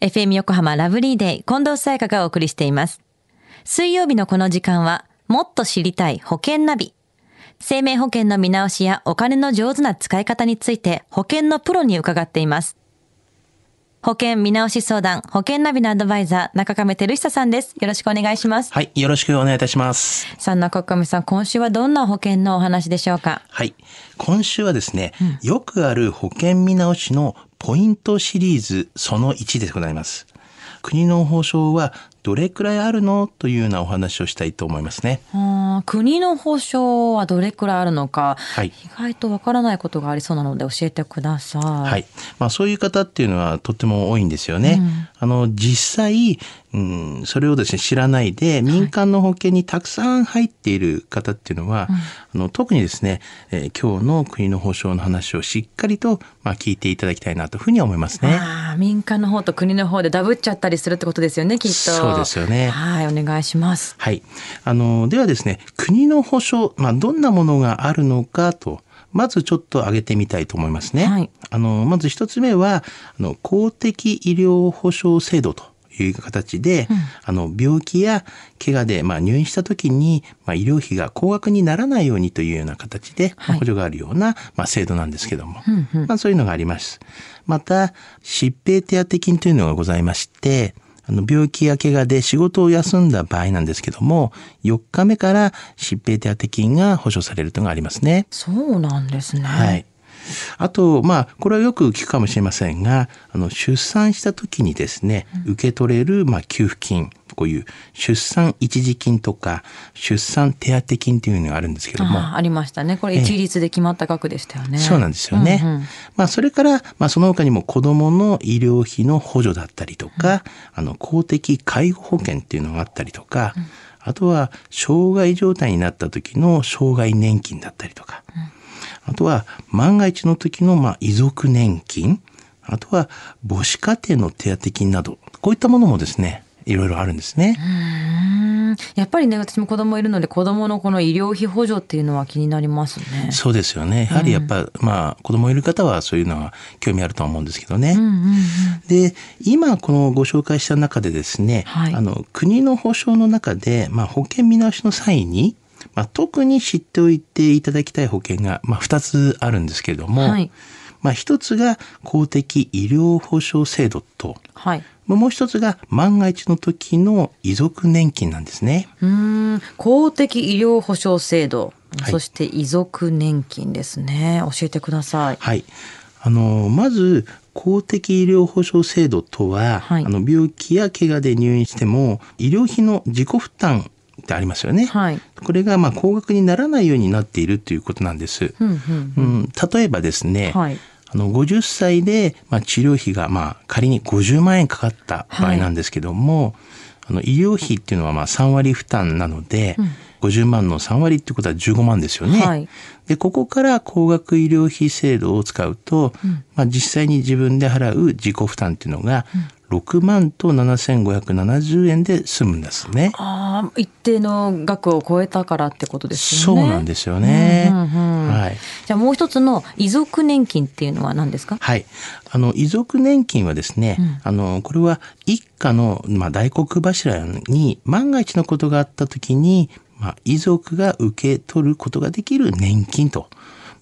FM 横浜ラブリーデー近藤沙耶香がお送りしています。水曜日のこの時間は、もっと知りたい保険ナビ。生命保険の見直しやお金の上手な使い方について保険のプロに伺っています。保険見直し相談、保険ナビのアドバイザー、中亀照久さんです。よろしくお願いします。はい、よろしくお願いいたします。さあ、中亀さん、今週はどんな保険のお話でしょうか？はい、今週はですね、よくある保険見直しのポイントシリーズその1でございます。国の保障はどれくらいあるの？というようなお話をしたいと思いますね。国の保証はどれくらいあるのか、はい意外とわからないことがありそうなので教えてください。はい。まあそういう方っていうのはとっても多いんですよね。あの、実際、うん、それをですね、知らないで、民間の保険にたくさん入っている方っていうのは、あの特にですね、えー今日の国の保証の話をしっかりと、まあ、聞いていただきたいなというふうに思いますね。ああ、民間の方と国の方でダブっちゃったりするってことですよね、きっと。そうですよねはい、お願いします。はい。あの、ではですね、国の保障、まあ、どんなものがあるのかと、まずちょっと挙げてみたいと思いますね。はいあの、まず一つ目は、あの、公的医療保障制度という形で、あの、病気や怪我で、まあ、入院した時に、まあ、医療費が高額にならないようにというような形で、補助があるような、まあ、制度なんですけども、まあ、そういうのがあります。また、疾病手当金というのがございまして、あの病気や怪我で仕事を休んだ場合なんですけども、4日目から疾病手当金が保証されるというのがありますね。そうなんですね。はい。あと、まあ、これはよく聞くかもしれませんが、あの、出産した時にですね、受け取れる、まあ、給付金、こういう出産一時金とか、出産手当金というのがあるんですけども、ありましたね。これ一律で決まった額でしたよね。そうなんですよね。うんうん。まあ、それから、まあ、その他にも子供の医療費の補助だったりとか、あの、公的介護保険っていうのがあったりとか、あとは、障害状態になった時の障害年金だったりとか、あとは、万が一の時の、まあ、遺族年金、あとは、母子家庭の手当金など、こういったものもですね、いろいろあるんですね。やっぱりね、私も子供いるので、子供のこの医療費補助っていうのは気になりますね。そうですよね。やはりやっぱ、まあ、子供いる方はそういうのは興味あるとは思うんですけどね。うんうんうんで今このご紹介した中でですね、はいあの国の保障の中で、まあ、保険見直しの際に、まあ、特に知っておいていただきたい保険が、まあ、2つあるんですけれども、はいまあ、1つが公的医療保障制度とはい。もう一つが万が一の時の遺族年金なんですね。うーん公的医療保障制度、はいそして遺族年金ですね。教えてください。はい。あの、まず、公的医療保障制度とは、はいあの病気や怪我で入院しても、医療費の自己負担ってありますよね。はい。これがまあ高額にならないようになっているということなんです。うんうんうん、例えばですね、はいあの50歳でまあ治療費がまあ仮に50万円かかった場合なんですけども、あの医療費っていうのはまあ3割負担なので、50万の3割ってことは15万ですよね。はい。でここから高額医療費制度を使うと、まあ、実際に自分で払う自己負担っていうのが6万と7570円で済むんですね。ああ、一定の額を超えたからってことですよね。そうなんですよね。うんうんうんはい。じゃあもう一つの遺族年金っていうのは何ですか？はい。あの、遺族年金はですね、あの、これは一家の、まあ、大黒柱に万が一のことがあった時に、まあ、遺族が受け取ることができる年金と。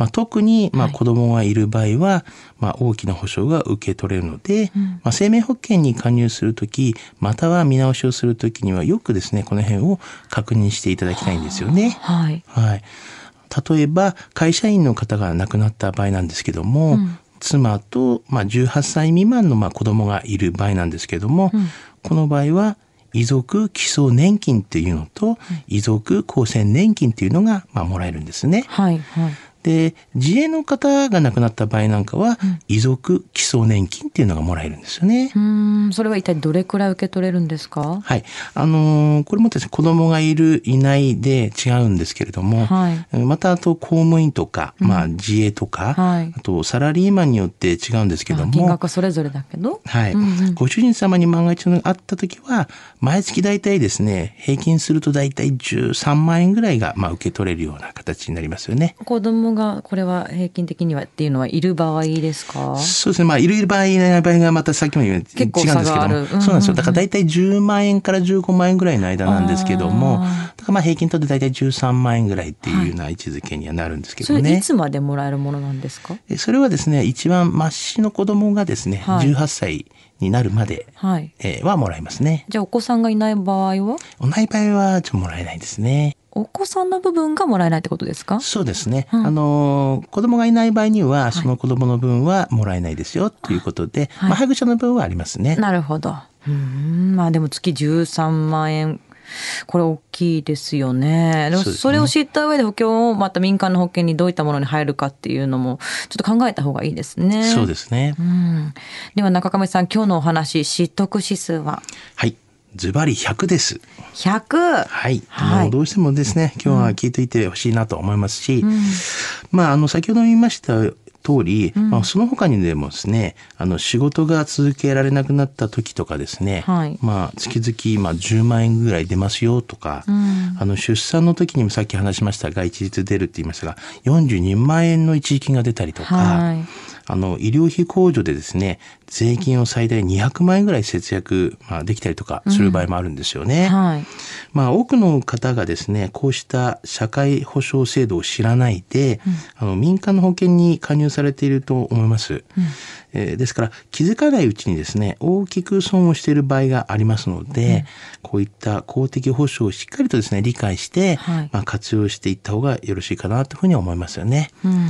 まあ、特に、まあ、はい子供がいる場合は、まあ、大きな保障が受け取れるので、まあ、生命保険に加入するとき、または見直しをするときには、よくですね、この辺を確認していただきたいんですよね。はい。はい。例えば、会社員の方が亡くなった場合なんですけども、妻と、まあ、18歳未満の、まあ、子供がいる場合なんですけども、この場合は、遺族基礎年金っていうのと、遺族厚生年金っていうのが、まあ、もらえるんですね。はい。はい。で、自営の方が亡くなった場合なんかは、遺族基礎年金っていうのがもらえるんですよね。うーん、それは一体どれくらい受け取れるんですか？はい。あのーこれもですね、子供がいる、いないで違うんですけれども、はいまたあと公務員とか、まあ自営とか、はいあとサラリーマンによって違うんですけどあ金も、額はそれぞれだけど。はい、うんうんご主人様に万が一のがあった時は、毎月大体ですね、平均すると大体13万円ぐらいが、まあ受け取れるような形になりますよね。子供供がこれは平均的にはっていうのはいる場合ですか？そうですね。まあ、いる場合いない場合がまたさっきも言う違うんですけども。うんうんうんそうなんですよ。だから大体10万円から15万円ぐらいの間なんですけども、あだからまあ平均とって大体13万円ぐらいっていうような位置づけにはなるんですけそれいどね。つまでもらえるものなんですか？えそれはですね、一番末子の子供がですね、はい18歳になるまで、はい。えーはもらえますね。じゃあお子さんがいない場合は？おない場合はちょっともらえないですね。お子さんの部分がもらえないってことですか？そうですね。うんあのー子供がいない場合には、その子供の分はもらえないですよということで、はいまあ、配偶者の分はありますね。なるほど。うーん、まあでも月13万円。これ大きいですよね。それを知った上で保険をまた民間の保険にどういったものに入るかっていうのもちょっと考えた方がいいですね。そうですね。うん。では中亀さん今日のお話知得指数は？はい。ズバリ100です。100。はい。はい。どうしてもですね、今日は聞いていてほしいなと思いますし、まあ、あの、先ほども言いました通り、まあ、その他にでもですね、あの、仕事が続けられなくなった時とかですね、はい。まあ、月々、まあ、10万円ぐらい出ますよとか、あの、出産の時にもさっき話しましたが、一律出るって言いましたが、42万円の一時金が出たりとか、はいあの、医療費控除でですね、税金を最大200万円ぐらい節約、まあ、できたりとかする場合もあるんですよね。はい。まあ、多くの方がですね、こうした社会保障制度を知らないで、あの民間の保険に加入されていると思います。えーですから、気づかないうちにですね、大きく損をしている場合がありますので、こういった公的保障をしっかりとですね、理解して、はいまあ、活用していった方がよろしいかなというふうに思いますよね。うん。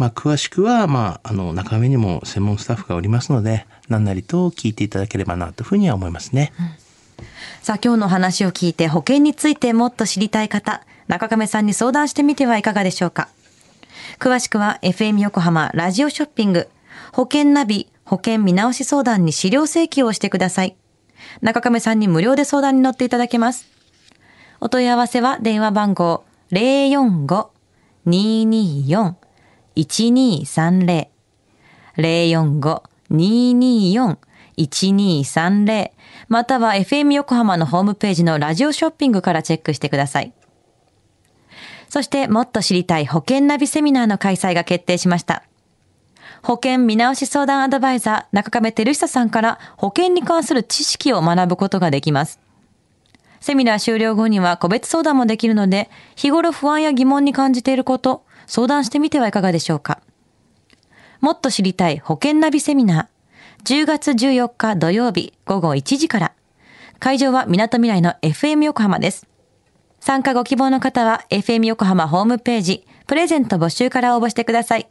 まあ、詳しくは、まあ、あの、中身にも専門スタッフがおりますので、何なりと聞いていただければなというふうには思いますね。さあ今日の話を聞いて保険についてもっと知りたい方、中亀さんに相談してみてはいかがでしょうか。詳しくは FM 横浜ラジオショッピング保険ナビ保険見直し相談に資料請求をしてください。中亀さんに無料で相談に乗っていただけます。お問い合わせは電話番号045-224 1230。045-224-1230または FM 横浜のホームページのラジオショッピングからチェックしてください。そしてもっと知りたい保険ナビセミナーの開催が決定しました。保険見直し相談アドバイザー中亀照久さんから保険に関する知識を学ぶことができます。セミナー終了後には個別相談もできるので、日頃不安や疑問に感じていること、相談してみてはいかがでしょうか。もっと知りたい保険ナビセミナー。10月14日土曜日午後1時から。会場は港未来の FM 横浜です。参加ご希望の方は FM 横浜ホームページ、プレゼント募集から応募してください。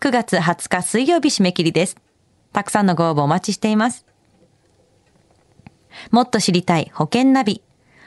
9月20日水曜日締め切りです。たくさんのご応募お待ちしています。もっと知りたい保険ナビ。